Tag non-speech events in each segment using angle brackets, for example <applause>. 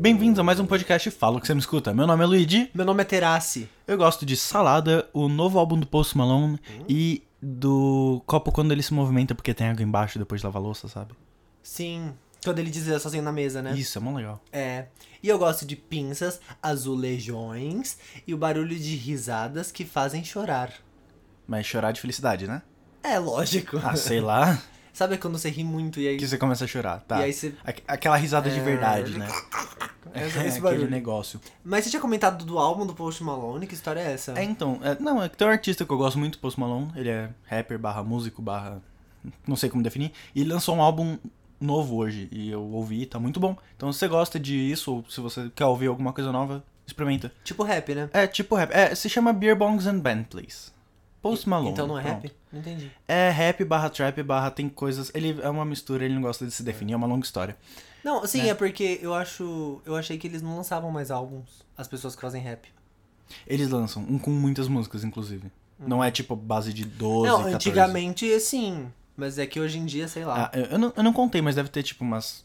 Bem-vindos a mais um podcast Fala que você me escuta. Meu nome é Luigi, Meu nome é Terassi. eu gosto de Salada, o novo álbum do Post Malone e do copo quando ele se movimenta porque tem água embaixo depois de lavar a louça, sabe? Sim, quando ele dizia sozinho na mesa, né? Isso, é mó legal. É. E eu gosto de pinças, azulejões e o barulho de risadas que fazem chorar. Mas chorar de felicidade, né? É lógico. Ah, sei lá, <laughs> Sabe quando você ri muito e aí. que você começa a chorar, tá? E aí você- Aqu- Aquela risada de É. verdade, né? <laughs> É, É, esse <laughs> aquele barulho. negócio. Mas você tinha comentado do álbum do Post Malone? Que história é essa? É, então, é, não, é que tem um artista que eu gosto muito, Post Malone, ele é rapper barra músico barra... não sei como definir, e ele lançou um álbum novo hoje, e eu ouvi, tá muito bom. Então se você gosta disso, ou se você quer ouvir alguma coisa nova, experimenta. Tipo rap, né? É tipo rap, é, se chama Beer Bongs and Bentleys. Post Malone. Então não é pronto. rap? Não entendi. É rap barra trap barra tem coisas, ele é uma mistura, ele não gosta de se definir, é uma longa história. Não, sim, Né? é porque eu acho. Eu achei que eles não lançavam mais álbuns. As pessoas que fazem rap. Eles lançam, um com muitas músicas, inclusive. Não é tipo base de 12, não, 14. antigamente sim. Mas é que hoje em dia, sei lá. Ah, eu, eu não, eu não contei, mas deve ter tipo umas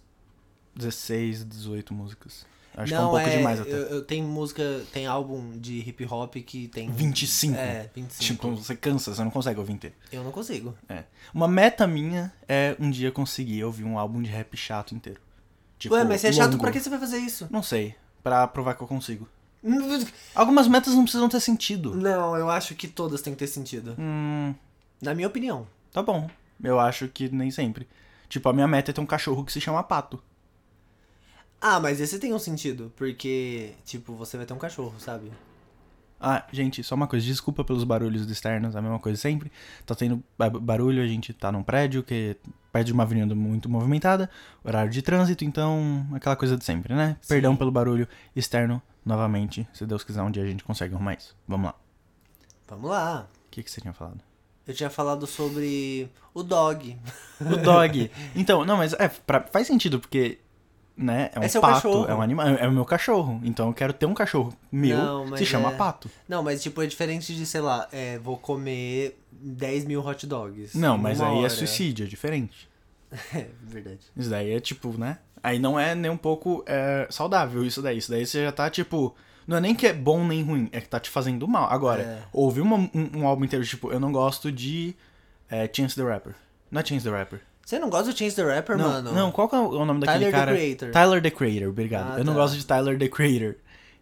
16, 18 músicas. Acho que é um pouco demais até. Eu, eu tenho música, tem álbum de hip hop que tem. 25? É, 25. Tipo, você cansa, você não consegue ouvir inteiro. Eu não consigo. É. Uma meta minha é um dia conseguir ouvir um álbum de rap chato inteiro. Tipo, Ué, mas você é chato, longo. pra que você vai fazer isso? Não sei. Pra provar que eu consigo. <laughs> Algumas metas não precisam ter sentido. Não, eu acho que todas têm que ter sentido. Hum, Na minha opinião. tá bom. Eu acho que nem sempre. Tipo, a minha meta é ter um cachorro que se chama Pato. Ah, mas esse tem um sentido, porque, tipo, você vai ter um cachorro, sabe? Ah, gente, só uma coisa, desculpa pelos barulhos externos, a mesma coisa sempre. Tá tendo ba- barulho, a gente tá num prédio que é perto de uma avenida muito movimentada, horário de trânsito, então aquela coisa de sempre, né? Perdão pelo barulho externo, novamente, se Deus quiser um dia a gente consegue arrumar isso. Vamos lá. Vamos lá. O que, que você tinha falado? Eu tinha falado sobre o dog. O dog. então, não, mas é, pra- faz sentido, porque, né, é um É seu pato, cachorro. é um animal, é o meu cachorro, então eu quero ter um cachorro meu Não, que se chama é- Pato. Não, mas tipo, é diferente de, sei lá, é, vou comer 10 mil hot dogs. Não, mas aí é hora. suicídio, é diferente. <laughs> É, verdade. Isso daí é tipo, né? Aí não é nem um pouco é, saudável isso daí. Isso daí você já tá tipo. Não é nem que é bom nem ruim, é que tá te fazendo mal. Agora, É. ouvir uma- um, um álbum inteiro, tipo, eu não gosto de é, Chance the Rapper. Não é Chance the Rapper. Você não gosta do Chance the Rapper, não, mano? não, qual que é o nome daquele Tyler, the cara? Creator. Tyler the Creator, obrigado. Ah, eu não tá. gosto de Tyler the Creator.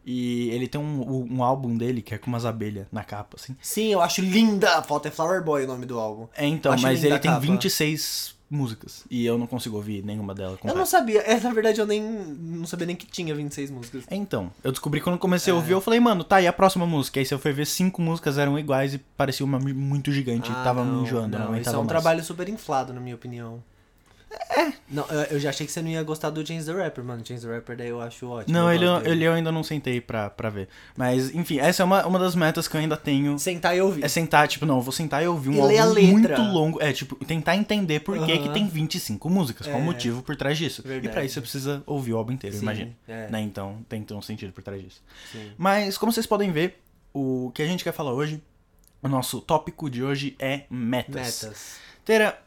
E ele tem um, um álbum dele que é com umas abelhas na capa, assim. Sim, eu acho linda a foto. É Flower Boy o nome do álbum. É, então, mas ele tem capa. 26 músicas. E eu não consigo ouvir nenhuma delas. Eu não sabia. <laughs> É, na verdade, eu nem não sabia nem que tinha 26 músicas. É, Então, eu descobri quando comecei É. a ouvir, eu falei, mano, tá, e a próxima música? Aí se eu fui ver, cinco músicas eram iguais e parecia uma muito gigante e Ah, tava não, me enjoando, não não, Isso é um mais. trabalho super inflado, na minha opinião. É. Não, eu, eu já achei que você não ia gostar do Chance the Rapper, mano. Chance the Rapper daí eu acho ótimo. Não, eu ele, dele. ele eu ainda não sentei pra, pra ver. Mas, enfim, essa é uma, uma das metas que eu ainda tenho. Sentar e ouvir. É sentar, tipo, não, eu vou sentar e ouvir um E álbum muito longo. É, tipo, tentar entender por que, que tem 25 músicas, qual o É. motivo por trás disso. E Verdade. pra isso você precisa ouvir o álbum inteiro, Sim, imagina. é. Né? Então, tem que ter um sentido por trás disso. Sim. Mas, como vocês podem ver, o que a gente quer falar hoje, o nosso tópico de hoje é metas. Metas. Teira,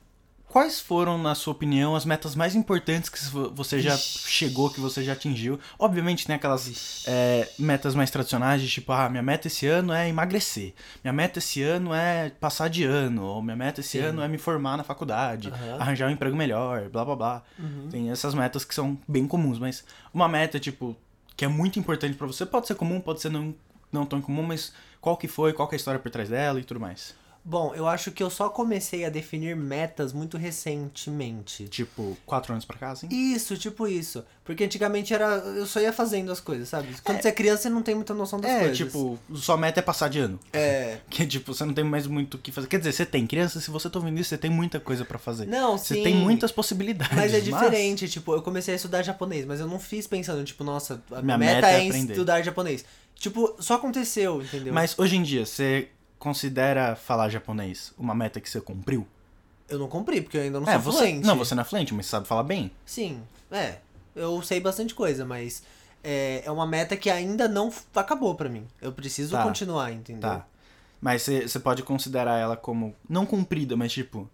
quais foram, na sua opinião, as metas mais importantes que você já Vixe. chegou, que você já atingiu? Obviamente tem aquelas Vixe. é, metas mais tradicionais de tipo, ah, minha meta esse ano é emagrecer. Minha meta esse ano é passar de ano. Ou minha meta esse Sim. ano é me formar na faculdade, Aham. arranjar um emprego melhor, blá blá blá. Uhum. Tem essas metas que são bem comuns, mas uma meta, tipo, que é muito importante pra você, pode ser comum, pode ser não, não tão comum, mas qual que foi, qual que é a história por trás dela e tudo mais. Bom, eu acho que eu só comecei a definir metas muito recentemente. Tipo, quatro anos pra cá, assim? Isso, tipo isso. Porque antigamente era. Eu só ia fazendo as coisas, sabe? Quando você é criança, você não tem muita noção das É, coisas. tipo, sua meta é passar de ano. É. <laughs> Que, tipo, você não tem mais muito o que fazer. Quer dizer, você tem criança, se você tá ouvindo isso, você tem muita coisa pra fazer. Não, Você sim. tem muitas possibilidades. Mas é diferente, tipo, eu comecei a estudar japonês, mas eu não fiz pensando, tipo, nossa, a minha meta, é, aprender. estudar japonês. Tipo, só aconteceu, entendeu? Mas hoje em dia, você considera falar japonês uma meta que você cumpriu? Eu não cumpri, porque eu ainda não é, sou você. fluente. Não, você não é fluente, mas sabe falar bem. Sim, é. Eu sei bastante coisa, mas é, é uma meta que ainda não acabou pra mim. Eu preciso Tá. continuar, entendeu? Tá. Mas você pode considerar ela como. Não cumprida, mas tipo.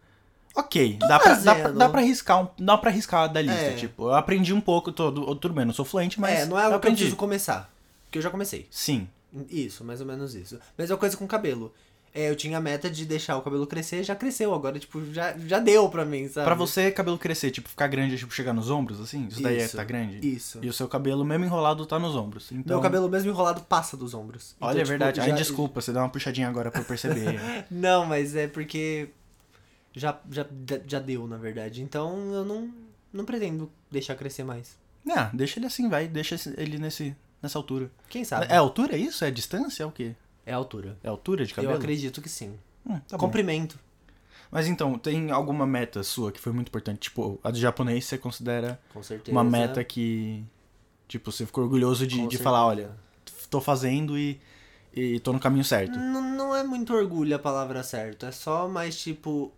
Ok, dá pra, dá, dá pra arriscar, um, dá pra arriscar da lista, É. tipo, eu aprendi um pouco, todo, tudo bem, não sou fluente, mas é, não é algo eu que eu preciso começar. Porque eu já comecei. Sim, Isso, mais ou menos isso. Mesma coisa com cabelo. É, eu tinha a meta de deixar o cabelo crescer, já cresceu agora, tipo, já, já deu pra mim, sabe? Pra você, cabelo crescer, tipo, ficar grande, tipo, chegar nos ombros, assim? Isso daí é Isso, tá grande? Isso. E o seu cabelo, mesmo enrolado, tá nos ombros. Então, Meu cabelo mesmo enrolado passa dos ombros. Olha, Então, é tipo, verdade. Ai, já- desculpa, você deu uma puxadinha agora pra eu perceber. <laughs> Não, mas é porque já, já, já deu, na verdade. Então eu não, não pretendo deixar crescer mais. ah, deixa ele assim, vai. Deixa ele nesse, nessa altura. Quem sabe? É altura isso? É distância? É o quê? É altura. É altura de cabelo? Eu acredito que sim. Hum, tá bom. Comprimento. Mas então, tem alguma meta sua que foi muito importante? Tipo, a do japonês você considera certeza. uma meta que, tipo, você ficou orgulhoso de, de falar, olha, tô fazendo e, e tô no caminho certo. N- não é muito orgulho a palavra certa. É só mais tipo.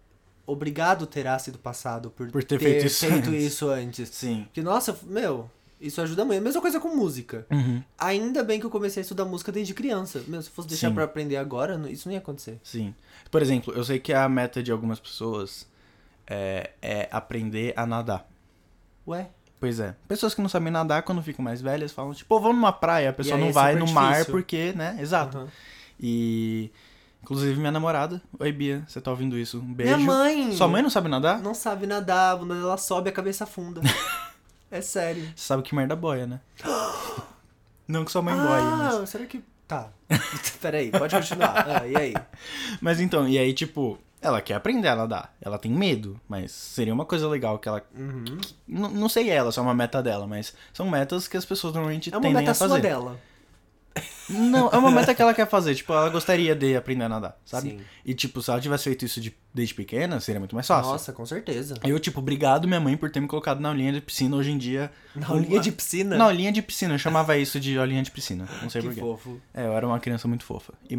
Obrigado terá sido passado por, Por ter feito isso antes. isso antes. Sim. Porque, nossa, meu, isso ajuda muito. Mesma coisa com música. Uhum. Ainda bem que eu comecei a estudar música desde criança. Meu, se fosse deixar pra aprender agora, isso não ia acontecer. Sim. Por exemplo, eu sei que a meta de algumas pessoas é, é aprender a nadar. Ué? Pois é. Pessoas que não sabem nadar, quando ficam mais velhas, falam, tipo, "Pô, vamos numa praia. A pessoa não é vai no mar difícil. porque, né? Exato. Aham. E. Inclusive, minha namorada. Oi, Bia, você tá ouvindo isso? Um beijo. Minha mãe! Sua mãe não sabe nadar? Não sabe nadar, a bunda dela sobe, a cabeça afunda. <laughs> é sério. Você sabe que merda boia, né? <gasps> não que sua mãe ah, mas. será que. Tá. <laughs> Peraí, pode continuar. Ah, e aí? Mas então, e aí, tipo, ela quer aprender a nadar. Ela tem medo, mas seria uma coisa legal que ela. Uhum. N- não sei ela, se é uma meta dela, mas são metas que as pessoas normalmente É uma tendem meta a fazer. sua dela. Não, é uma meta que ela quer fazer. Tipo, ela gostaria de aprender a nadar, sabe? Sim. E, tipo, se ela tivesse feito isso de- desde pequena, seria muito mais fácil. Nossa, com certeza. Eu, tipo, obrigado minha mãe por ter me colocado na aulinha de piscina hoje em dia. Na Um- aulinha de piscina? Na aulinha de piscina, eu chamava isso de aulinha de piscina. Não sei que porquê. fofo. É, eu era uma criança muito fofa. E,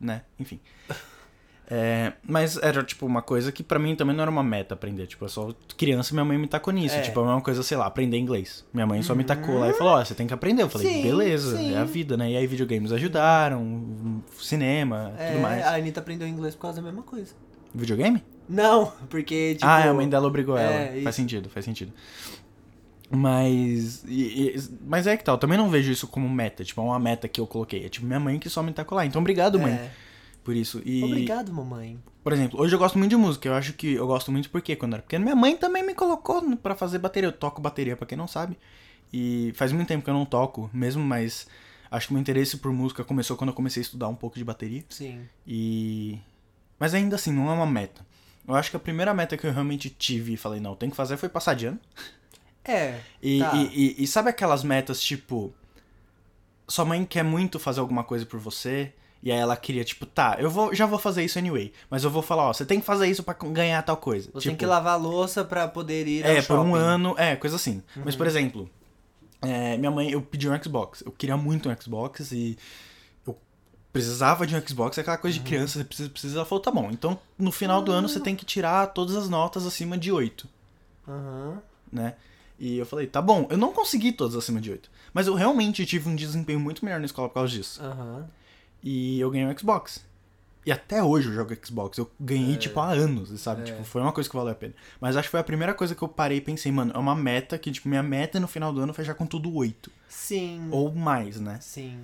né, enfim. É, mas era, tipo, uma coisa que pra mim também não era uma meta aprender. Tipo, eu só criança minha mãe me tacou nisso. É. Tipo, é uma coisa, sei lá, aprender inglês. Minha mãe só me tacou lá e falou, ó, você tem que aprender. Eu falei, Sim, beleza, sim. é a vida, né? E aí videogames ajudaram, cinema, É, tudo mais. a Anitta aprendeu inglês por causa da mesma coisa. Videogame? Não, porque, tipo... ah, a mãe dela obrigou é, ela. Faz isso. sentido, faz sentido. Mas. e- e- mas é que tal, eu também não vejo isso como meta, tipo, é uma meta que eu coloquei. É tipo minha mãe que só me tacou lá. Então, obrigado, mãe, É. por isso. E, Obrigado, mamãe. por exemplo, hoje eu gosto muito de música. Eu acho que eu gosto muito porque quando eu era pequeno, minha mãe também me colocou pra fazer bateria. Eu toco bateria, pra quem não sabe. E faz muito tempo que eu não toco, mesmo, mas acho que meu interesse por música começou quando eu comecei a estudar um pouco de bateria. Sim. E. Mas ainda assim, não é uma meta. Eu acho que a primeira meta que eu realmente tive e falei, não, tem que fazer foi passar de ano. É, E, tá. e, e, e sabe aquelas metas, tipo. Sua mãe quer muito fazer alguma coisa por você. E aí ela queria, tipo, tá, eu vou, já vou fazer isso anyway. Mas eu vou falar, ó, você tem que fazer isso pra ganhar tal coisa. Você tipo, tem que lavar a louça pra poder ir É, por um. Uhum. ano, é, coisa assim. Mas, por exemplo, é, minha mãe, eu pedi um Xbox. Eu queria muito um Xbox e eu precisava de um Xbox, é aquela coisa de Uhum. criança, você precisa, precisa, ela falou, tá bom. Então, no final do ano, você tem que tirar todas as notas acima de 8, Aham. né? E eu falei, tá bom, eu não consegui todas acima de 8. Mas eu realmente tive um desempenho muito melhor na escola por causa disso. Aham. E eu ganhei um Xbox. E até hoje eu jogo Xbox. Eu ganhei, tipo, há anos, sabe? É. Tipo, foi uma coisa que valeu a pena. Mas acho que foi a primeira coisa que eu parei e pensei, mano, é uma meta que, tipo, minha meta é no final do ano fechar com tudo 8. Sim. Ou mais, né? Sim.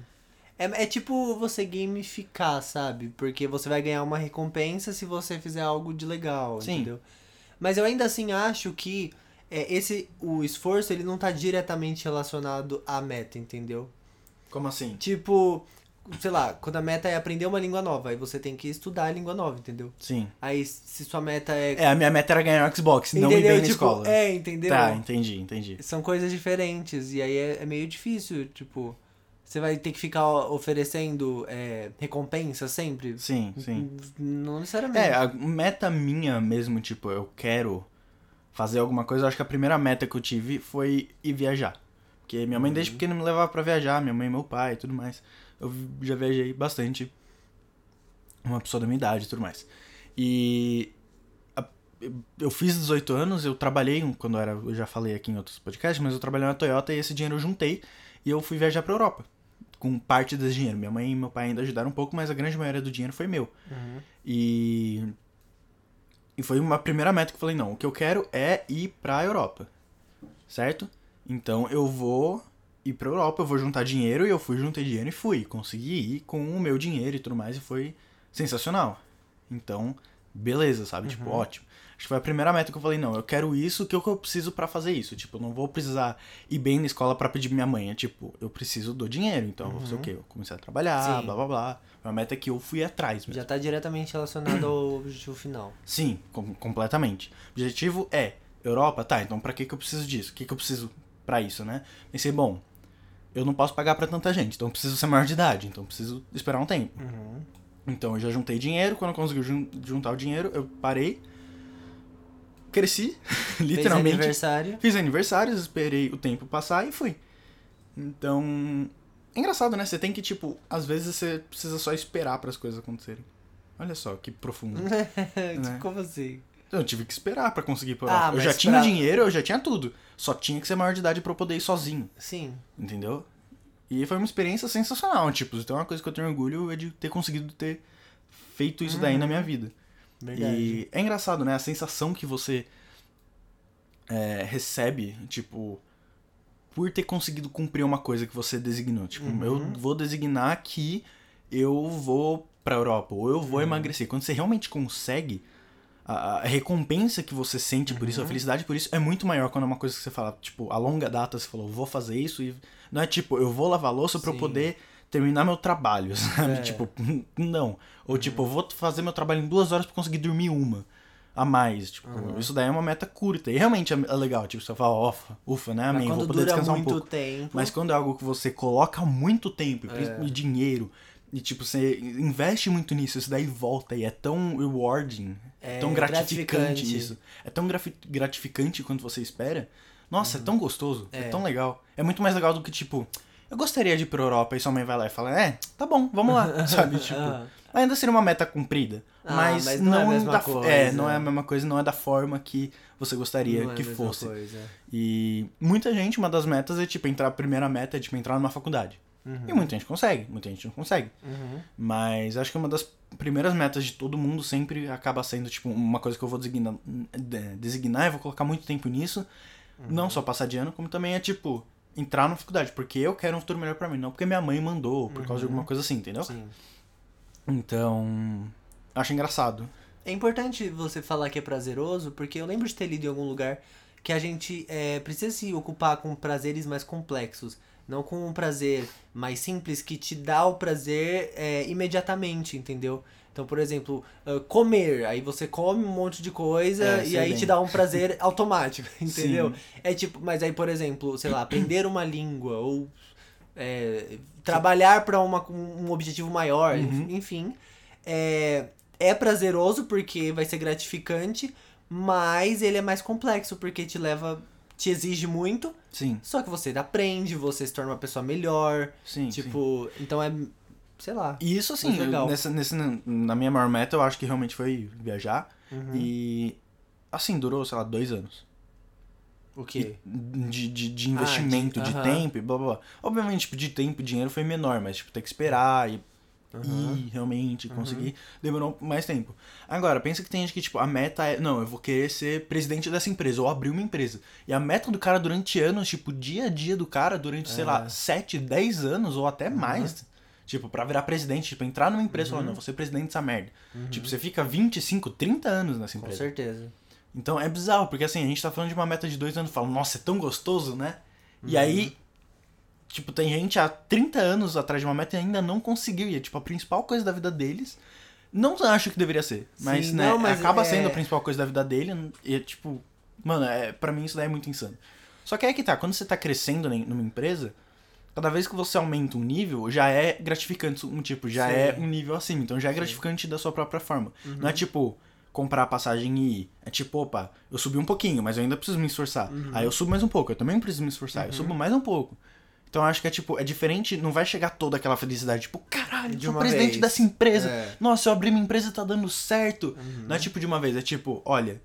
É, é tipo você gamificar, sabe? Porque você vai ganhar uma recompensa se você fizer algo de legal, Sim. entendeu? Mas eu ainda assim acho que é, esse o esforço ele não tá diretamente relacionado à meta, entendeu? Como assim? Tipo, sei lá, quando a meta é aprender uma língua nova, aí você tem que estudar a língua nova, entendeu? Sim. Aí se sua meta é. É, a minha meta era ganhar Xbox, não ir entendeu? bem na tipo, escola. É, entendeu? Tá, entendi, entendi. São coisas diferentes. E aí é, é meio difícil, tipo. Você vai ter que ficar oferecendo é, recompensa sempre? Sim, sim. Não necessariamente. É, a meta minha mesmo, tipo, eu quero fazer alguma coisa. Eu acho que a primeira meta que eu tive foi ir viajar. Porque minha mãe desde Uhum. pequeno me levava pra viajar, minha mãe e meu pai e tudo mais. Eu já viajei bastante. Uma pessoa da minha idade e tudo mais. E eu fiz 18 anos, eu trabalhei quando eu era, eu já falei aqui em outros podcasts, mas eu trabalhei na Toyota e esse dinheiro eu juntei e eu fui viajar pra Europa. Com parte desse dinheiro. Minha mãe e meu pai ainda ajudaram um pouco, mas a grande maioria do dinheiro foi meu. Uhum. E E foi uma primeira meta que eu falei, não, o que eu quero é ir pra Europa. Certo? Então eu vou ir pra Europa, eu vou juntar dinheiro e eu fui, juntei dinheiro e fui. Consegui ir com o meu dinheiro e tudo mais e foi sensacional. Então, beleza, sabe? Tipo, ótimo. Acho que foi a primeira meta que eu falei, não, eu quero isso, o que eu preciso pra fazer isso? Tipo, eu não vou precisar ir bem na escola pra pedir minha mãe. É tipo, eu preciso do dinheiro, então eu vou fazer o quê? Eu comecei a trabalhar, Sim. blá blá blá. Uma meta que eu fui atrás mesmo. Já tá diretamente relacionado ao objetivo final. <clears throat> Sim, com- completamente. O objetivo é Europa, tá, então pra que, que eu preciso disso? O que, que eu preciso pra isso, né? Pensei, bom, eu não posso pagar pra tanta gente, então eu preciso ser maior de idade, então eu preciso esperar um tempo. Então eu já juntei dinheiro, quando eu consegui jun- juntar o dinheiro, eu parei, cresci, <laughs> literalmente. aniversário. Fiz aniversários, esperei o tempo passar e fui. Então, é engraçado, né? Você tem que, tipo, às vezes você precisa só esperar para as coisas acontecerem. Olha só, que profundo. <laughs> Né? Como assim? Eu tive que esperar pra conseguir ir pra Ah, Europa. eu já tinha pra- dinheiro, eu já tinha tudo. Só tinha que ser maior de idade pra eu poder ir sozinho, Sim. entendeu? E foi uma experiência sensacional, tipo, então uma coisa que eu tenho orgulho é de ter conseguido ter feito isso daí na minha vida. Verdade. E é engraçado, né? A sensação que você é, recebe, tipo, por ter conseguido cumprir uma coisa que você designou. Tipo, eu vou designar que eu vou pra Europa, ou eu vou emagrecer. Quando você realmente consegue, a, a recompensa que você sente por isso, a felicidade por isso, é muito maior quando é uma coisa que você fala, tipo, a longa data você falou, vou fazer isso e. Não é tipo, eu vou lavar louça pra eu poder terminar meu trabalho, <laughs> sabe? É. Tipo, <laughs> não. Ou tipo, eu vou fazer meu trabalho em duas horas pra conseguir dormir uma a mais. Tipo, isso daí é uma meta curta. E realmente é é legal. Tipo, você fala, ufa, ufa, né? Amém, vou poder dura descansar um muito pouco. tempo. Mas quando é algo que você coloca muito tempo e É. principalmente dinheiro, e tipo, você investe muito nisso, isso daí volta e é tão rewarding, é É tão gratificante, gratificante. isso. É tão gratificante quanto você espera. Nossa, é tão gostoso, é. Uhum. É. tão legal. É muito mais legal do que, tipo, eu gostaria de ir pra Europa e sua mãe vai lá e fala, é, tá bom, vamos lá, <laughs> sabe? Tipo, Ah. ainda seria uma meta cumprida, Ah, mas, mas não, não é a mesma da, coisa. É, não é a mesma coisa, não é da forma que você gostaria Não é que mesma fosse. coisa. E muita gente, uma das metas é, tipo, entrar, a primeira meta é, tipo, entrar numa faculdade. E muita gente consegue, muita gente não consegue. Uhum. Mas acho que uma das primeiras metas de todo mundo sempre acaba sendo, tipo, uma coisa que eu vou designar, de- designar e vou colocar muito tempo nisso. Não só passar de ano, como também é, tipo, entrar na faculdade. Porque eu quero um futuro melhor pra mim, não porque minha mãe mandou, por causa de alguma coisa assim, entendeu? Sim. Então, acho engraçado. É importante você falar que é prazeroso, porque eu lembro de ter lido em algum lugar que a gente é, precisa se ocupar com prazeres mais complexos. Não com um prazer mais simples que te dá o prazer é, imediatamente, entendeu? Então, por exemplo, ah, comer. Aí você come um monte de coisa É, e aí bem. te dá um prazer <laughs> automático, entendeu? Sim. É tipo, mas aí, por exemplo, sei lá, aprender uma língua ou é, trabalhar para um objetivo maior, Uhum. enfim. É, é prazeroso porque vai ser gratificante, mas ele é mais complexo porque te leva, te exige muito, Sim, só que você aprende, você se torna uma pessoa melhor, sim. sim. tipo, então é, sei lá. E isso, assim, legal. eu- nessa, nesse, na minha maior meta, eu acho que realmente foi viajar. Uhum. E, assim, durou, sei lá, dois anos. O quê? De, de, de investimento, Ah, de- de, aham. tempo e blá blá blá. Obviamente, tipo, de tempo e dinheiro foi menor, mas, tipo, ter que esperar e Aham. ir realmente conseguir demorou mais tempo. Agora, pensa que tem gente que, tipo, a meta é, não, eu vou querer ser presidente dessa empresa, ou abrir uma empresa. E a meta do cara durante anos, tipo, dia a dia do cara durante, sei É. lá, 7, 10 anos ou até mais. Tipo, pra virar presidente, tipo, entrar numa empresa e falar, não, vou ser presidente dessa merda. Tipo, você fica 25, 30 anos nessa Com empresa. certeza. Então é bizarro, porque assim, a gente tá falando de uma meta de dois anos, fala, nossa, é tão gostoso, né? Uhum. E aí, tipo, tem gente há 30 anos atrás de uma meta e ainda não conseguiu. E é tipo a principal coisa da vida deles. Não acho que deveria ser, mas, Sim, né, não, mas acaba é- sendo a principal coisa da vida dele. E é tipo, mano, é, pra mim isso daí é muito insano. Só que aí que tá, quando você tá crescendo numa empresa, cada vez que você aumenta um nível, já é gratificante, um tipo, já Sim. é um nível acima. Então já é gratificante da sua própria forma. Não é tipo comprar a passagem e ir. É tipo, opa, eu subi um pouquinho, mas eu ainda preciso me esforçar. Aí eu subo mais um pouco, eu também preciso me esforçar. Eu subo mais um pouco. Então acho que é tipo, é diferente, não vai chegar toda aquela felicidade, tipo, caralho, De sou presidente vez. dessa empresa. É. Nossa, eu abri minha empresa e tá dando certo. Não é tipo de uma vez, é tipo, olha,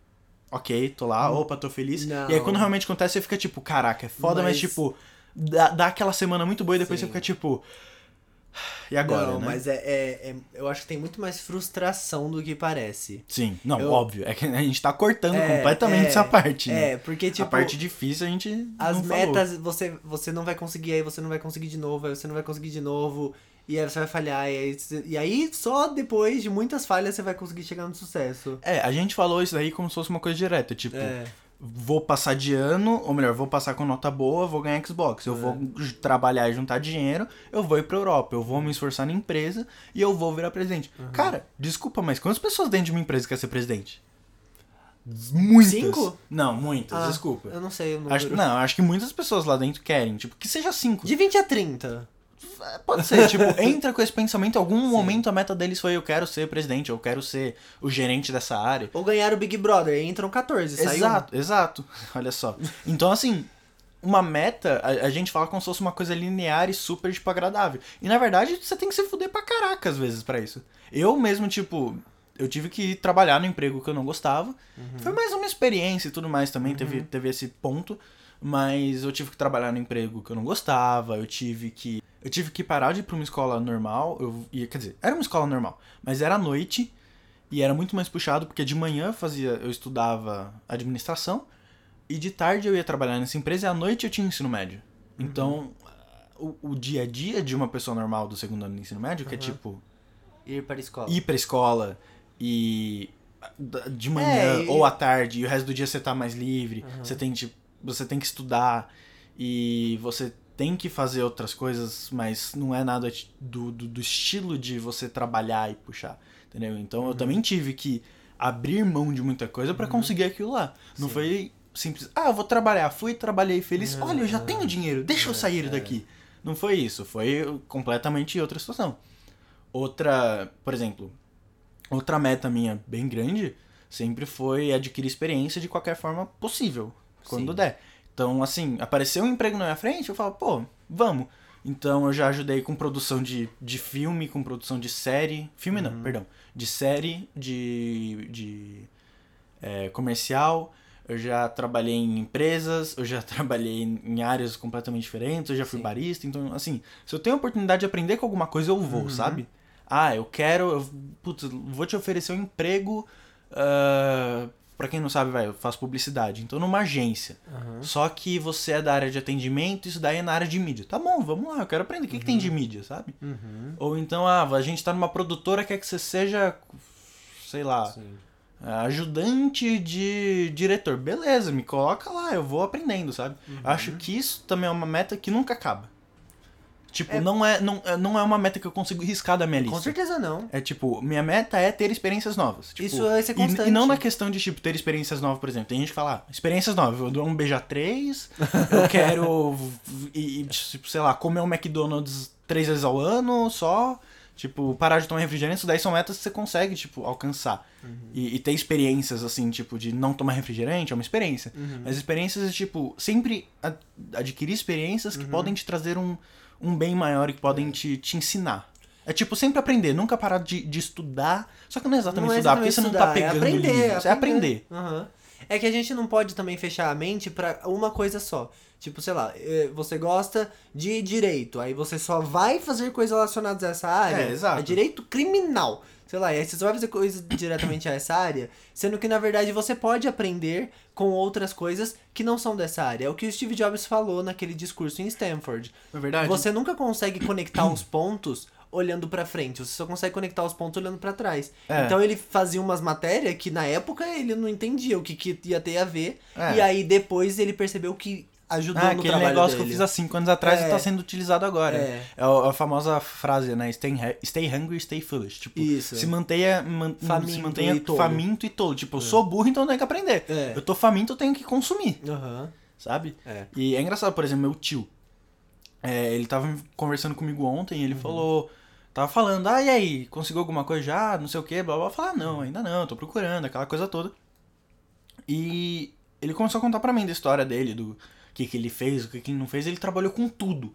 ok, tô lá, opa, tô feliz. Não. E aí quando realmente acontece, você fica tipo, caraca, é foda, mas, Mas- tipo, dá, dá aquela semana muito boa e depois Sim. você fica tipo. E agora, não, né? mas é, é- é- Eu acho que tem muito mais frustração do que parece. Sim, não, Eu- óbvio. É que a gente tá cortando É, completamente é, essa parte, né? É, porque, tipo. a parte difícil a gente. As não falou. metas, você, você não vai conseguir, aí você não vai conseguir de novo, aí você não vai conseguir de novo, e aí você vai falhar, e aí, e aí só depois de muitas falhas você vai conseguir chegar no sucesso. É, a gente falou isso daí como se fosse uma coisa direta. Tipo, É, vou passar de ano, ou melhor, vou passar com nota boa, vou ganhar Xbox. Eu É. vou trabalhar e juntar dinheiro, eu vou ir pra Europa, eu vou me esforçar na empresa e eu vou virar presidente. Uhum. Cara, desculpa, mas quantas pessoas dentro de uma empresa quer ser presidente? Muitas. Cinco? Não, muitas, Ah, desculpa. eu não sei o número. Acho, não, acho que muitas pessoas lá dentro querem, tipo, que seja cinco. De 20 a 30. Pode ser, tipo, <laughs> entra com esse pensamento, em algum momento a meta deles foi eu quero ser presidente, eu quero ser o gerente dessa área. Ou ganhar o Big Brother, aí entram 14, sai um. Exato, exato. <laughs> Olha só. Então, assim, uma meta, a, a gente fala como se fosse uma coisa linear e super, tipo, agradável. E na verdade, você tem que se fuder pra caraca às vezes pra isso. Eu mesmo, tipo, eu tive que trabalhar no emprego que eu não gostava. Foi mais uma experiência e tudo mais também, teve, teve esse ponto. Mas eu tive que trabalhar no emprego que eu não gostava, eu tive que. Eu tive que parar de ir pra uma escola normal. Eu ia, quer dizer, era uma escola normal, mas era à noite e era muito mais puxado, porque de manhã eu fazia, eu estudava administração e de tarde eu ia trabalhar nessa empresa e à noite eu tinha ensino médio. Então, o, o dia a dia de uma pessoa normal do segundo ano do ensino médio, que é Uhum. tipo Ir para a escola. ir pra escola e da- de manhã É, e- ou à tarde e o resto do dia você tá mais livre, você tem tipo, você tem que estudar e você tem que fazer outras coisas, mas não é nada do, do, do estilo de você trabalhar e puxar, entendeu? Então eu também tive que abrir mão de muita coisa pra conseguir aquilo lá. Não Sim. foi simples, ah, eu vou trabalhar, fui, trabalhei feliz, Não, olha, eu já não. tenho dinheiro, deixa eu sair é. daqui. Não foi isso, foi completamente outra situação. Outra, por exemplo, outra meta minha bem grande sempre foi adquirir experiência de qualquer forma possível, quando Sim. der. Então, assim, apareceu um emprego na minha frente, eu falo, pô, vamos. Então eu já ajudei com produção de, de filme, com produção de série. Filme Uhum. não, perdão. De série, de, de é, comercial. Eu já trabalhei em empresas, eu já <laughs> trabalhei em áreas completamente diferentes, eu já fui Sim. barista. Então, assim, se eu tenho a oportunidade de aprender com alguma coisa, eu vou, sabe? Ah, eu quero. Eu, putz, vou te oferecer um emprego. ah, pra quem não sabe, vai, eu faço publicidade. Então, numa agência. Aham. Só que você é da área de atendimento, isso daí é na área de mídia. Tá bom, vamos lá, eu quero aprender. O que, que tem de mídia, sabe? Uhum. Ou então, ah, a gente tá numa produtora, quer que você seja, sei lá, Sim. ajudante de diretor. Beleza, me coloca lá, eu vou aprendendo, sabe? Uhum. Eu Acho que isso também é uma meta que nunca acaba. Tipo, É. não, é, não, é- não é uma meta que eu consigo riscar da minha lista. Com certeza não. É tipo, minha meta é ter experiências novas. Tipo, Isso vai ser e- constante. E, não na questão de, tipo, ter experiências novas, por exemplo. Tem gente que fala, ah, experiências novas, eu dou um beijo a três, eu <laughs> quero, e, e, tipo, sei lá, comer um McDonald's três vezes ao ano só, tipo, parar de tomar refrigerante, isso daí são metas que você consegue, tipo, alcançar. Uhum. E, e ter experiências, assim, tipo, de não tomar refrigerante é uma experiência. Uhum. Mas experiências, tipo, sempre a- adquirir experiências Uhum. que podem te trazer um, um bem maior e que podem te, te ensinar. É tipo, sempre aprender, nunca parar de, de estudar. Só que não é exatamente Não é estudar, porque exatamente você não tá estudar, pegando é aprender, livros. É aprender. Aham. É que a gente não pode também fechar a mente pra uma coisa só. Tipo, sei lá, você gosta de direito, aí você só vai fazer coisas relacionadas a essa área. É, exato. direito criminal. Sei lá, e aí você só vai fazer coisas diretamente a essa área, sendo que na verdade você pode aprender com outras coisas que não são dessa área. É o que o Steve Jobs falou naquele discurso em Stanford. É verdade. Você nunca consegue conectar os pontos olhando pra frente, você só consegue conectar os pontos olhando pra trás. É. Então ele fazia umas matérias que na época ele não entendia o que, que ia ter a ver, É. e aí depois ele percebeu que ajudou Ah, no aquele trabalho negócio que dele. eu fiz há cinco anos atrás É. e tá sendo utilizado agora. É. É, a, a famosa frase, né? Stay, stay hungry, stay foolish. Tipo, Isso. se mantenha, man- Faminto se mantenha e faminto e tolo. Tipo, eu sou burro, então eu tenho que aprender. É. Eu tô faminto, eu tenho que consumir, Aham. sabe? É. E é engraçado, por exemplo, meu tio. é, ele tava conversando comigo ontem ele falou. Tava falando, ah, e aí, conseguiu alguma coisa já? Não sei o que, blá blá. Falei, ah, não, ainda não, tô procurando, aquela coisa toda. E ele começou a contar pra mim da história dele, do que, que ele fez, o que, que ele não fez. Ele trabalhou com tudo.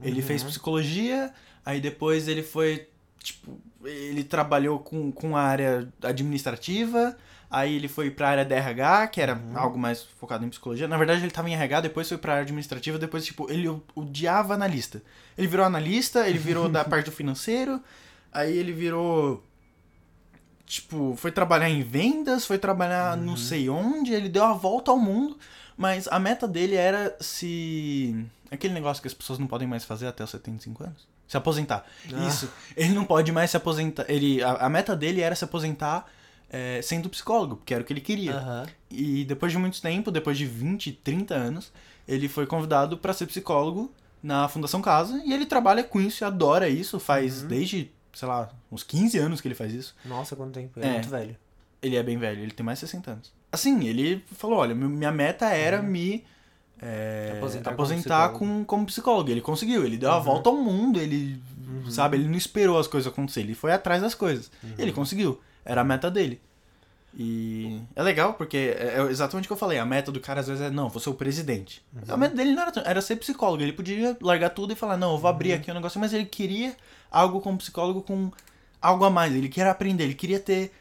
Ele fez psicologia, aí depois ele foi, tipo, ele trabalhou com, com a área administrativa, Aí ele foi pra área da RH, que era algo mais focado em psicologia. Na verdade, ele tava em RH, depois foi pra área administrativa, depois, tipo, ele odiava analista. Ele virou analista, ele virou <laughs> da parte do financeiro, aí ele virou. Tipo, foi trabalhar em vendas, foi trabalhar não sei onde, ele deu a volta ao mundo, mas a meta dele era se. Aquele negócio que as pessoas não podem mais fazer até os 75 anos. Se aposentar. Ah. Isso. Ele não pode mais se aposentar. Ele, a, a meta dele era se aposentar é, sendo psicólogo, porque era o que ele queria. Aham. E depois de muito tempo, depois de 20, 30 anos, ele foi convidado para ser psicólogo na Fundação Casa e ele trabalha com isso e adora isso, faz desde, sei lá, uns 15 anos que ele faz isso. Nossa, quanto tempo. É, É. muito velho. Ele é bem velho, ele tem mais de 60 anos. Assim, ele falou, olha, mi- minha meta era me é, Aposentar aposentar, como com, como psicólogo. Ele conseguiu, ele deu a volta ao mundo, ele, sabe, ele não esperou as coisas acontecerem, ele foi atrás das coisas. Ele conseguiu, era a meta dele. E é legal porque é é exatamente o que eu falei, a meta do cara às vezes é, não, vou ser o presidente. A meta dele não era, era ser psicólogo, ele podia largar tudo e falar, não, eu vou abrir aqui um negócio, mas ele queria algo como psicólogo com algo a mais, ele queria aprender, ele queria ter...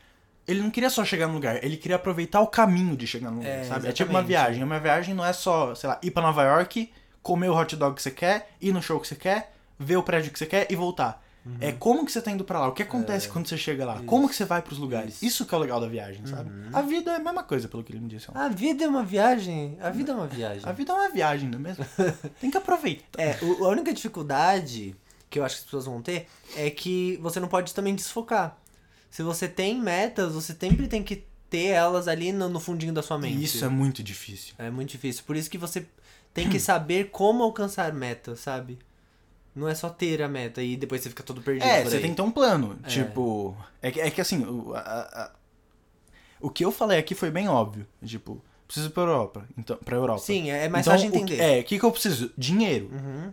Ele não queria só chegar no lugar, ele queria aproveitar o caminho de chegar no lugar, É, sabe? É tipo uma exatamente. viagem, uma viagem não é só, sei lá, ir pra Nova York, comer o hot dog que você quer, ir no show que você quer, ver o prédio que você quer e voltar. É como que você tá indo pra lá, o que acontece quando você chega lá, como que você vai pros lugares. Isso, que é o legal da viagem, sabe? A vida é a mesma coisa, pelo que ele me disse. ontem. A vida é uma viagem. A vida é uma viagem. A vida é uma viagem, não é mesmo? <laughs> Tem que aproveitar. É, o- a única dificuldade que eu acho que as pessoas vão ter é que você não pode também desfocar. Se você tem metas, você sempre tem que ter elas ali no, no fundinho da sua mente. Isso é muito difícil. É muito difícil. Por isso que você tem que <clears throat> saber como alcançar metas, sabe? Não é só ter a meta e depois você fica todo perdido. É, você tem que ter um plano. Tipo, é que, é que assim, o, a- a- o que eu falei aqui foi bem óbvio. Tipo, preciso ir pra Europa. Então, pra Europa. Sim, é mais então, fácil o entender. Uhum. é, o que, que eu preciso? Dinheiro.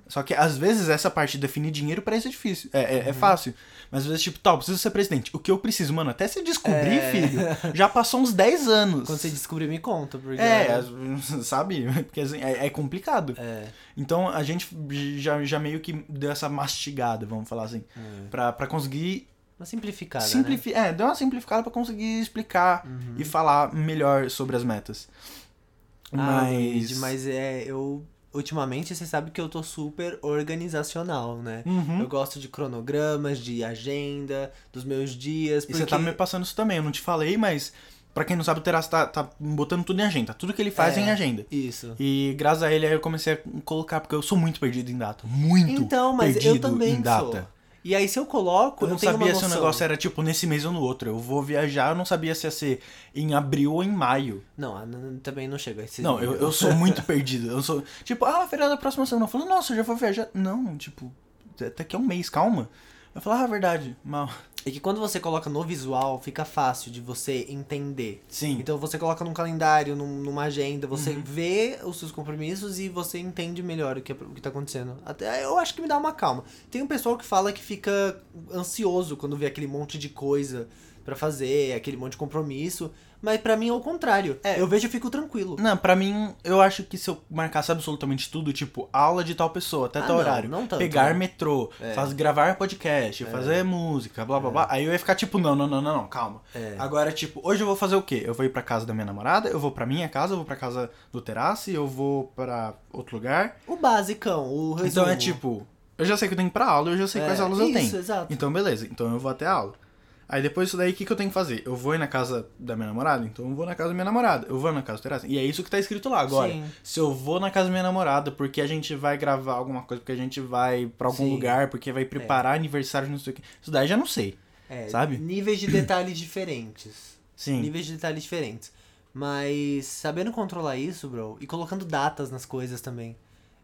Só que às vezes essa parte de definir dinheiro parece difícil. É, Uhum. é, é fácil. Mas às vezes, tipo, tal, preciso ser presidente. O que eu preciso, mano, até se descobrir, É. filho, já passou uns 10 anos. Quando você descobrir, me conta. Porque É, <laughs> sabe? Porque assim, é, é complicado. É. Então a gente já, já meio que deu essa mastigada, vamos falar assim. Pra, pra conseguir Uma simplificada, né? simplifi É, deu uma simplificada pra conseguir explicar Uhum. e falar melhor sobre as metas. Ah, Mas. Mas é, eu ultimamente você sabe que eu tô super organizacional, né? Uhum. Eu gosto de cronogramas, de agenda, dos meus dias, E porque você tá me passando isso também, eu não te falei, mas pra quem não sabe, o Terás tá, tá botando tudo em agenda. Tudo que ele faz é, É. em agenda. isso. E graças a ele aí eu comecei a colocar, porque eu sou muito perdido em data. Muito Então, mas eu também em data. sou. E aí se eu coloco, Eu não sabia se o negócio era tipo nesse mês ou no outro. Eu vou viajar, eu não sabia se ia ser em abril ou em maio. Não, também não chega a esse Não, eu, eu sou muito <laughs> perdido. Eu sou. Tipo, ah, feriado da próxima semana. Eu falo, nossa, eu já vou viajar. Não, tipo, até que é um mês, calma. Eu falo, ah, verdade, mal. É que quando você coloca no visual, fica fácil de você entender. Sim. Então você coloca num calendário, num- numa agenda, você Uhum. vê os seus compromissos e você entende melhor o que, é- o que tá acontecendo. Até eu acho que me dá uma calma. Tem um pessoal que fala que fica ansioso quando vê aquele monte de coisa pra fazer, aquele monte de compromisso. Mas pra mim é o contrário. É. Eu vejo e fico tranquilo. Não, pra mim, eu acho que se eu marcasse absolutamente tudo, tipo, aula de tal pessoa, até Ah, tal não, horário, não tanto, pegar né? metrô, É. faz, gravar podcast, fazer música, blá blá blá, aí eu ia ficar tipo, não, não, não, não, não, calma. É. Agora, tipo, hoje eu vou fazer o quê? Eu vou ir pra casa da minha namorada, eu vou pra minha casa, eu vou pra casa do terrace, eu vou pra outro lugar. O basicão, o resumo. Então é tipo, eu já sei que eu tenho que ir pra aula, eu já sei É, quais aulas eu isso, tenho. exato. Então, beleza. Então eu vou até a aula. Aí depois disso daí, o que, que eu tenho que fazer? Eu vou ir na casa da minha namorada? Então eu vou na casa da minha namorada. Eu vou na casa do terraço. E é isso que tá escrito lá agora. Sim. Se eu vou na casa da minha namorada porque a gente vai gravar alguma coisa, porque a gente vai pra algum Sim. lugar, porque vai preparar aniversário, não sei o que. Isso daí já não sei. É, sabe? Níveis de <clears throat> detalhes diferentes. Sim. Níveis de detalhes diferentes. Mas sabendo controlar isso, bro, e colocando datas nas coisas também.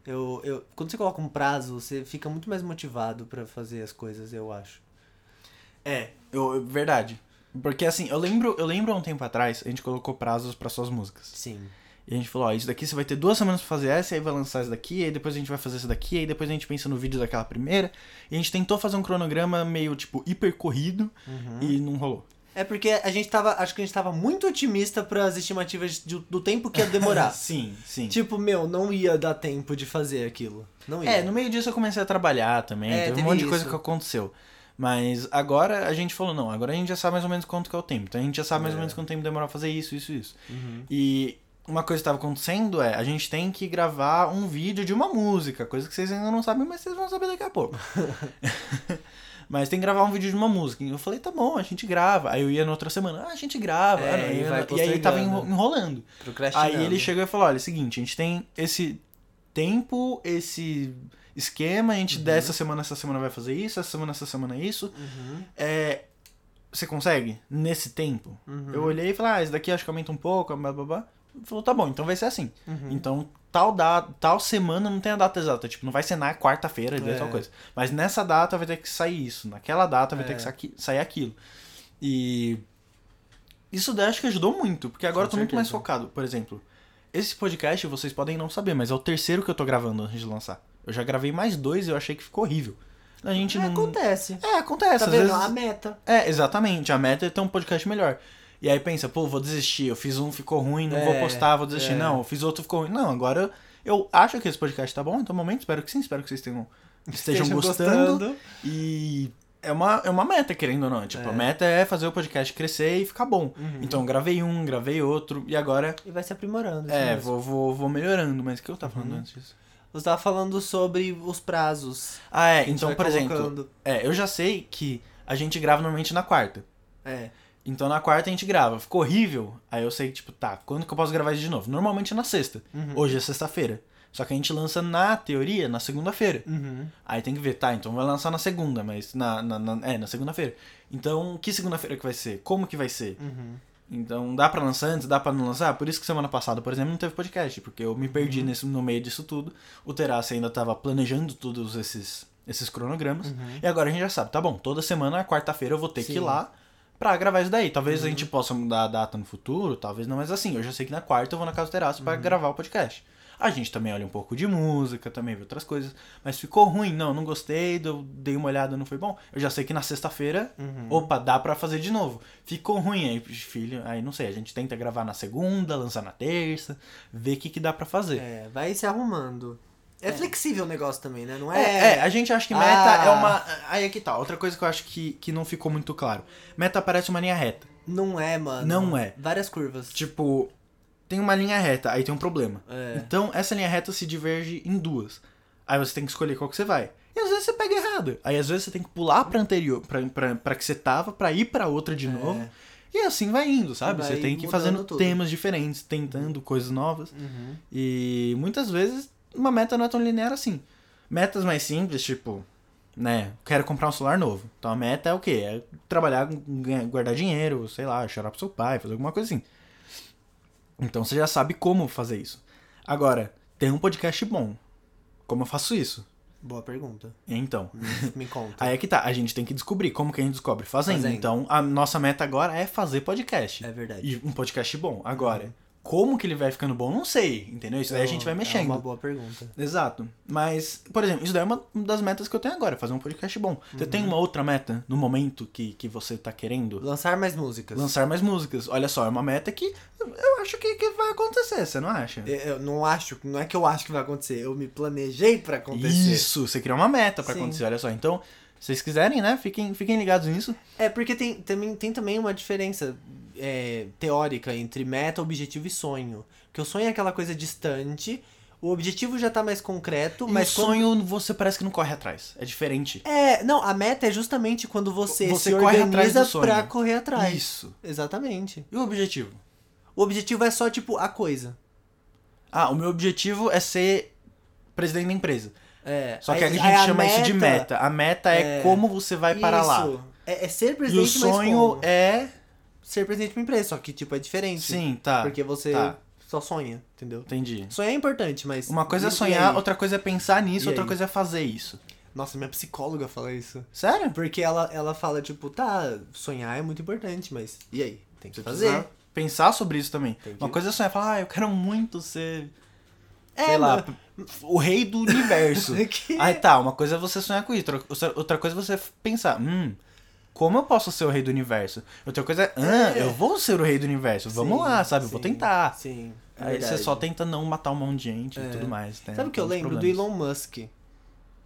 Eu, eu, quando você coloca um prazo, você fica muito mais motivado pra fazer as coisas, eu acho. É, eu, verdade. Porque assim, eu lembro, eu lembro há um tempo atrás, a gente colocou prazos pra suas músicas. Sim. E a gente falou, ó, isso daqui você vai ter duas semanas pra fazer essa, e aí vai lançar essa daqui, aí depois a gente vai fazer essa daqui, aí depois a gente pensa no vídeo daquela primeira. E a gente tentou fazer um cronograma meio, tipo, hiper corrido e não rolou. É porque a gente tava. Acho que a gente tava muito otimista pras estimativas de- do tempo que ia demorar. <laughs> sim, sim. tipo, meu, não ia dar tempo de fazer aquilo. Não ia. É, no meio disso eu comecei a trabalhar também, É, teve um teve monte de coisa isso. que aconteceu. Mas agora a gente falou, não, agora a gente já sabe mais ou menos quanto que é o tempo. Então a gente já sabe mais ou É. menos quanto tempo demora fazer isso, isso, isso. Uhum. E uma coisa que estava acontecendo é, a gente tem que gravar um vídeo de uma música, coisa que vocês ainda não sabem, mas vocês vão saber daqui a pouco. <laughs> <laughs> mas tem que gravar um vídeo de uma música. E eu falei, tá bom, a gente grava. Aí eu ia na outra semana, ah, a gente grava. É, Ah, e vai e aí tava enrolando. Aí ele chegou e falou, olha, é o seguinte, a gente tem esse tempo, esse esquema, a gente dessa semana, essa semana vai fazer isso, essa semana, essa semana isso. Uhum. É, você consegue nesse tempo? Uhum. Eu olhei e falei, ah, esse daqui acho que aumenta um pouco, blá blá blá. Falou, tá bom, então vai ser assim. Uhum. Então, tal, da, tal semana não tem a data exata. Tipo, não vai ser na quarta-feira, É. é. tal coisa. Mas nessa data vai ter que sair isso. Naquela data vai É. ter que saqui- sair aquilo. E. Isso daí acho que ajudou muito, porque agora Com eu tô muito mais certeza. focado. Por exemplo, esse podcast vocês podem não saber, mas é o terceiro que eu tô gravando antes de lançar. Eu já gravei mais dois e eu achei que ficou horrível. A gente É, não. Acontece. É, acontece. Tá às vendo? vezes- A meta. é, exatamente. A meta é ter um podcast melhor. E aí pensa, pô, vou desistir. Eu fiz um, ficou ruim, não vou É, postar, vou desistir. é. Não, eu fiz outro, ficou ruim. Não, agora eu, acho que esse podcast tá bom, então momento, espero que sim, espero que vocês tenham, estejam, gostando. gostando. E é uma, é uma meta, querendo ou não. Tipo, É. a meta é fazer o podcast crescer e ficar bom. Uhum. Então eu gravei um, gravei outro, e agora, E vai se aprimorando. é, mesmo. vou, vou, vou melhorando. Mas o que eu tava falando Uhum. antes disso? Você tava falando sobre os prazos. Ah, é, então, por exemplo, colocando. é, eu já sei que a gente grava normalmente na quarta. É. Então na quarta a gente grava. Ficou horrível. Aí eu sei, tipo, tá, quando que eu posso gravar isso de novo? Normalmente é na sexta. Uhum. Hoje é sexta-feira. Só que a gente lança na teoria na segunda-feira. Uhum. Aí tem que ver, tá, então vai lançar na segunda, mas na. na, na- é, na segunda-feira. Então, que segunda-feira que vai ser? Como que vai ser? Uhum. Então, dá pra lançar antes? Dá pra não lançar? Por isso que semana passada, por exemplo, não teve podcast, porque eu me perdi Uhum. nesse, no meio disso tudo. O Terrace ainda tava planejando todos esses, esses cronogramas. Uhum. E agora a gente já sabe, tá bom, toda semana, quarta-feira, eu vou ter que ir Sim. Uhum. lá pra gravar isso daí. Talvez a gente possa mudar a data no futuro, talvez não, mas assim, eu já sei que na quarta eu vou na casa do Terraço Uhum. pra gravar o podcast. A gente também olha um pouco de música, também vê outras coisas. Mas ficou ruim, não, não gostei, eu dei uma olhada, não foi bom. Eu já sei que na sexta-feira, Uhum. opa, dá pra fazer de novo. Ficou ruim aí, filho, aí não sei, a gente tenta gravar na segunda, lançar na terça, ver o que, que dá pra fazer. É, vai se arrumando. É, flexível o negócio também, né? Não É, é. é, a gente acha que meta Ah. é uma. Aí é que tá. Outra coisa que eu acho que, que não ficou muito claro. Meta parece uma linha reta. Não é, mano. Não é. Várias curvas. Tipo, tem uma linha reta, aí tem um problema. É. Então, essa linha reta se diverge em duas. Aí você tem que escolher qual que você vai. E às vezes você pega errado. Aí às vezes você tem que pular pra anterior, pra, pra, pra que você tava, pra ir pra outra de novo. E assim vai indo, sabe? É. Vai você tem que ir fazendo tudo. temas diferentes, tentando coisas novas. Uhum. E muitas vezes uma meta não é tão linear assim. Metas mais simples, tipo, né, quero comprar um celular novo. Então a meta é o quê? É trabalhar, guardar dinheiro, sei lá, chorar pro seu pai, fazer alguma coisa assim. Então você já sabe como fazer isso. Agora, tem um podcast bom. Como eu faço isso? Boa pergunta. Então, Me conta. <laughs> aí é que tá, a gente tem que descobrir. Como que a gente descobre? Fazendo. Fazendo. Então, a nossa meta agora é fazer podcast. É verdade. E um podcast bom. Agora, como que ele vai ficando bom, não sei, entendeu? Isso daí a gente vai É mexendo. uma boa pergunta. Exato. Mas, por exemplo, isso daí é uma das metas que eu tenho agora, fazer um podcast bom. Você tem uma outra meta no momento que, que você tá querendo Lançar mais músicas. lançar mais músicas? Olha só, é uma meta que eu acho que, que vai acontecer, você não acha? Eu não acho, não é que eu acho que vai acontecer, eu me planejei pra acontecer. Isso, você criou uma meta pra Sim. acontecer, olha só. Então, vocês quiserem, né, fiquem, fiquem ligados nisso. É, porque tem também, tem também uma diferença é, teórica entre meta, objetivo e sonho. Porque o sonho é aquela coisa distante, o objetivo já tá mais concreto, Mas mas o quando- sonho você parece que não corre atrás. É diferente. É, não, a meta é justamente quando você, Você se corre atrás organiza sonho. pra correr atrás. Isso. Exatamente. E o objetivo? O objetivo é só, tipo, a coisa. Ah, o meu objetivo é ser presidente da empresa. É, Só que aí- a gente chama isso de meta. A meta é, é- como você vai para lá. Isso. É, é ser E o presidente, sonho é. Ser presidente de uma empresa, só que, tipo, é diferente. Sim, tá. Porque você tá. só sonha, entendeu? Entendi. Sonhar é importante, mas... Uma coisa é sonhar, outra coisa é pensar nisso, E outra aí? coisa é fazer isso. Nossa, minha psicóloga fala isso. Sério? Porque ela, ela fala, tipo, tá, sonhar é muito importante, mas e aí? Tem que Você fazer. pensar sobre isso também. Uma coisa é sonhar, falar, ah, eu quero muito ser, É, sei lá, mano. o rei do universo. <laughs> Que- Aí tá, uma coisa é você sonhar com isso, outra- coisa é você pensar, hum, como eu posso ser o rei do universo? Outra coisa é, ah, É. eu vou ser o rei do universo, vamos Sim, lá, sabe? Eu vou sim, tentar. Sim. é Aí você só tenta não matar um monte de gente É. e tudo mais. né? Sabe o que eu Tem lembro do problemas. Elon Musk?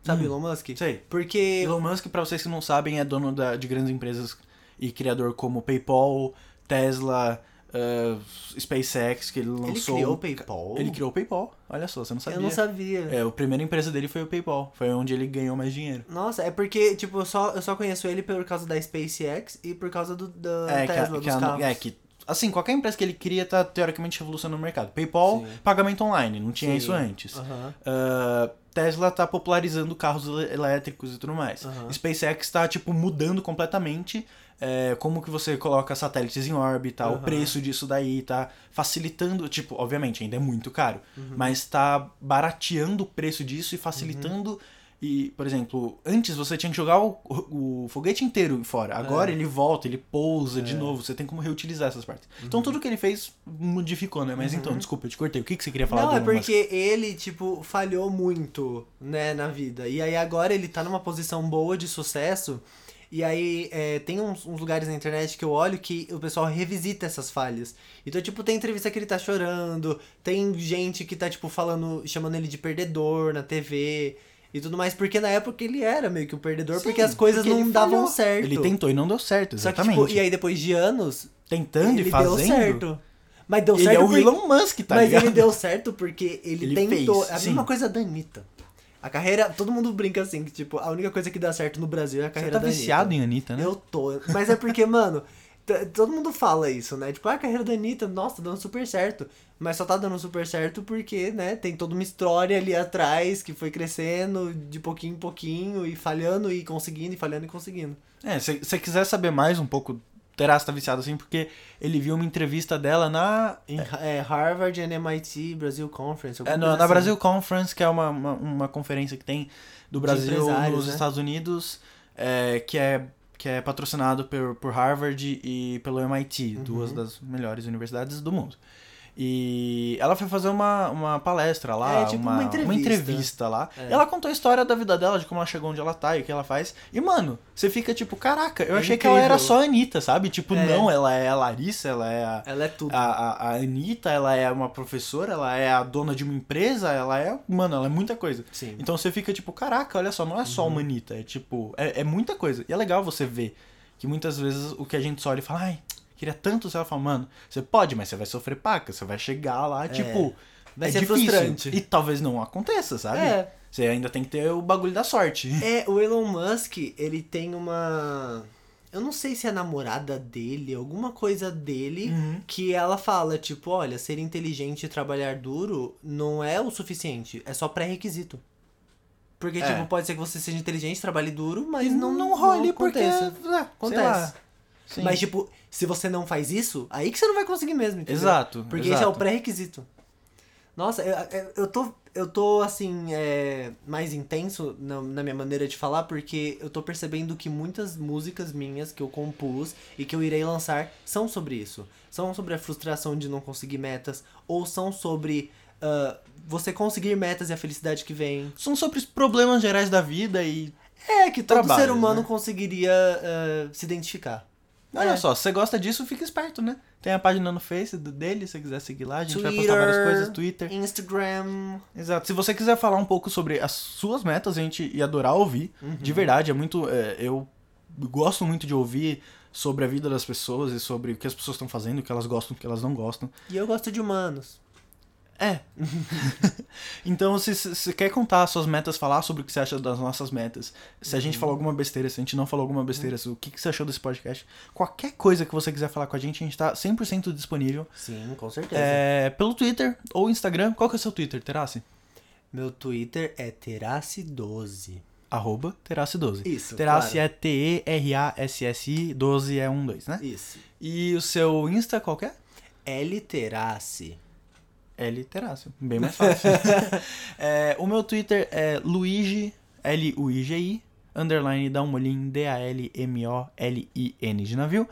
Sabe Hum. Elon Musk? Sei. Porque Elon Musk, pra vocês que não sabem, é dono da- de grandes empresas e criador como PayPal, Tesla, ah, SpaceX, que ele ele lançou. criou o PayPal. Ele criou o PayPal. Olha só, você não sabia. Eu não sabia. É, a primeira empresa dele foi o PayPal. Foi onde ele ganhou mais dinheiro. Nossa, é porque, tipo, eu só, eu só conheço ele por causa da SpaceX e por causa do, da É, que, a- Tesla, que, dos a- carros. é que assim, qualquer empresa que ele cria tá teoricamente revolucionando o mercado. PayPal, Sim. pagamento online, não tinha Sim. isso antes. Aham. Ah, Tesla tá popularizando carros elétricos e tudo mais. Aham. SpaceX tá, tipo, mudando completamente é, como que você coloca satélites em órbita, o Aham. preço disso daí, tá facilitando, tipo, obviamente ainda é muito caro, Uhum. mas tá barateando o preço disso e facilitando. E, por exemplo, antes você tinha que jogar o, o foguete inteiro fora. Agora É. ele volta, ele pousa de É. novo. Você tem como reutilizar essas partes. Então tudo que ele fez modificou, né? Mas então, desculpa, eu te cortei. O que, que você queria falar Não, é porque ele, tipo, falhou muito, né, na vida. E aí agora ele tá numa posição boa de sucesso. E aí é, tem uns, uns lugares na internet que eu olho que o pessoal revisita essas falhas. Então, tipo, tem entrevista que ele tá chorando, tem gente que tá, tipo, falando, chamando ele de perdedor na TV e tudo mais, porque na época ele era meio que o perdedor, Sim, porque as coisas porque não ele davam falhou. certo. Ele tentou e não deu certo, Só que, exatamente. tipo, e aí depois de anos, Tentando ele e fazendo. deu certo. Mas deu Ele certo é o porque- Elon Musk, tá mas ligado? ele deu certo porque ele, Ele tentou. fez, é a sim. mesma coisa da Anitta. A carreira. Todo mundo brinca assim, que tipo, a única coisa que dá certo no Brasil é a Você carreira tá da viciado Anitta. em Anitta, né? Eu tô. Mas é porque, mano, todo mundo fala isso, né? Tipo, ah, a carreira da Anitta, nossa, tá dando super certo. Mas só tá dando super certo porque, né, tem toda uma história ali atrás que foi crescendo de pouquinho em pouquinho e falhando e conseguindo, e falhando e conseguindo. É, se você quiser saber mais um pouco, Terás tá viciado assim, porque ele viu uma entrevista dela na. Em é, Harvard and MIT Brasil Conference. É, alguma na, assim. Brasil Conference, que é uma, uma, uma conferência que tem do Brasil nos né? Estados Unidos, é, que, é, que é patrocinado por, por Harvard e pelo MIT, Uhum. duas das melhores universidades do mundo. E ela foi fazer uma, uma palestra lá, É, tipo uma, uma entrevista. entrevista lá. É. Ela contou a história da vida dela, de como ela chegou onde ela tá e o que ela faz. E, mano, você fica tipo, caraca, eu É achei que ela era incrível. só a Anitta, sabe? Tipo, É. não, ela é a Larissa, ela é a, Ela é tudo. a, a, a Anitta, ela é uma professora, ela é a dona de uma empresa, ela é. Mano, ela é muita coisa. Sim. Então você fica tipo, caraca, olha só, não é só Uhum. uma Anitta, é tipo, é, é muita coisa. E é legal você ver que muitas vezes o que a gente só olha e fala, ai, queria tanto, você fala, mano, você pode, mas você vai sofrer paca, você vai chegar lá, tipo. Vai é ser difícil. frustrante. E talvez não aconteça, sabe? É. Você ainda tem que ter o bagulho da sorte. <laughs> É, o Elon Musk, ele tem uma. Eu não sei se é a namorada dele, alguma coisa dele, Uhum. que ela fala, tipo, olha, ser inteligente e trabalhar duro não é o suficiente, é só pré-requisito. Porque, É. tipo, pode ser que você seja inteligente, trabalhe duro, mas não, não role porque. aconteça. é, Acontece. Sim. Mas, tipo, se você não faz isso, aí que você não vai conseguir mesmo, entendeu? Exato. Porque esse é o exato. pré-requisito. Nossa, eu, eu- tô, eu tô assim, é, mais intenso na, na minha maneira de falar, porque eu tô percebendo que muitas músicas minhas que eu compus e que eu irei lançar são sobre isso. São sobre a frustração de não conseguir metas, ou são sobre ah, você conseguir metas e a felicidade que vem. São sobre os problemas gerais da vida e. É, que todo Trabalhos, ser humano né? conseguiria ah, se identificar. Olha É. só, se você gosta disso, fica esperto, né? Tem a página no Face do- dele, se você quiser seguir lá, a gente vai postar várias Twitter, coisas, Twitter. Instagram. Exato. Se você quiser falar um pouco sobre as suas metas, a gente ia adorar ouvir. Uhum. De verdade, é muito. é, eu gosto muito de ouvir sobre a vida das pessoas e sobre o que as pessoas estão fazendo, o que elas gostam, o que elas não gostam. E eu gosto de humanos. É. <laughs> então, se você quer contar as suas metas, falar sobre o que você acha das nossas metas, se a gente Uhum. falou alguma besteira, se a gente não falou alguma besteira, se- o que, que você achou desse podcast, qualquer coisa que você quiser falar com a gente, a gente tá 100% disponível. Sim, com certeza. É, pelo Twitter ou Instagram. Qual que é o seu Twitter, Terassi? Meu Twitter é Terace12. Arroba Terassi12. Isso, Terassi claro. é T-E-R-A-S-S-I, 12 é um 2, né? Isso. E o seu Insta qual que é? L Terace. L Terassi, bem mais <laughs> fácil. É, o meu Twitter é Luigi, L-U-I-G-I, underline Dalmolin, D-A-L-M-O-L-I-N de navio.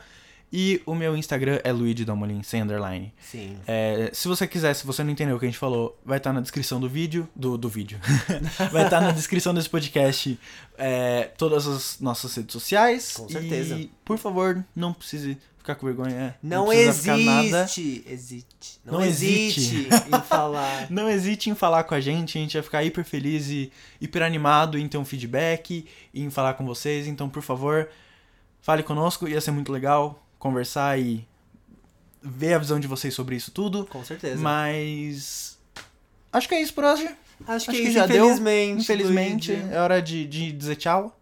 E o meu Instagram é Luigi sem underline. Sim. É, se você quiser, se você não entendeu o que a gente falou, vai estar na descrição do vídeo. Do, do vídeo. <laughs> vai estar na descrição desse podcast é, todas as nossas redes sociais. Com certeza. E, por favor, não precise ficar com vergonha. Não, nada. existe. Existe. Não, Não existe existe. em <laughs> falar. Não hesite em falar com a gente, a gente vai ficar hiper feliz e hiper animado em ter um feedback, em falar com vocês. Então, por favor, fale conosco, ia ser muito legal conversar e ver a visão de vocês sobre isso tudo. Com certeza. Mas. Acho que é isso por hoje. Acho que, acho que isso, já deu, infelizmente. Infelizmente, é hora de, de dizer tchau.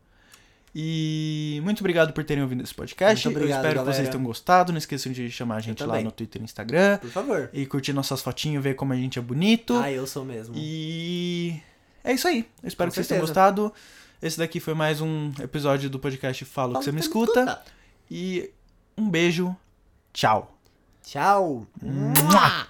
E muito obrigado por terem ouvido esse podcast. Muito obrigado, Eu espero que galera. vocês tenham gostado. Não esqueçam de chamar a gente lá no Twitter e Instagram. Por favor. E curtir nossas fotinhos, ver como a gente é bonito. Ah, eu sou mesmo. E é isso aí. Eu espero Com que vocês tenham certeza. gostado. Esse daqui foi mais um episódio do podcast Falo que você me escuta. E um beijo. Tchau. Tchau. Mua!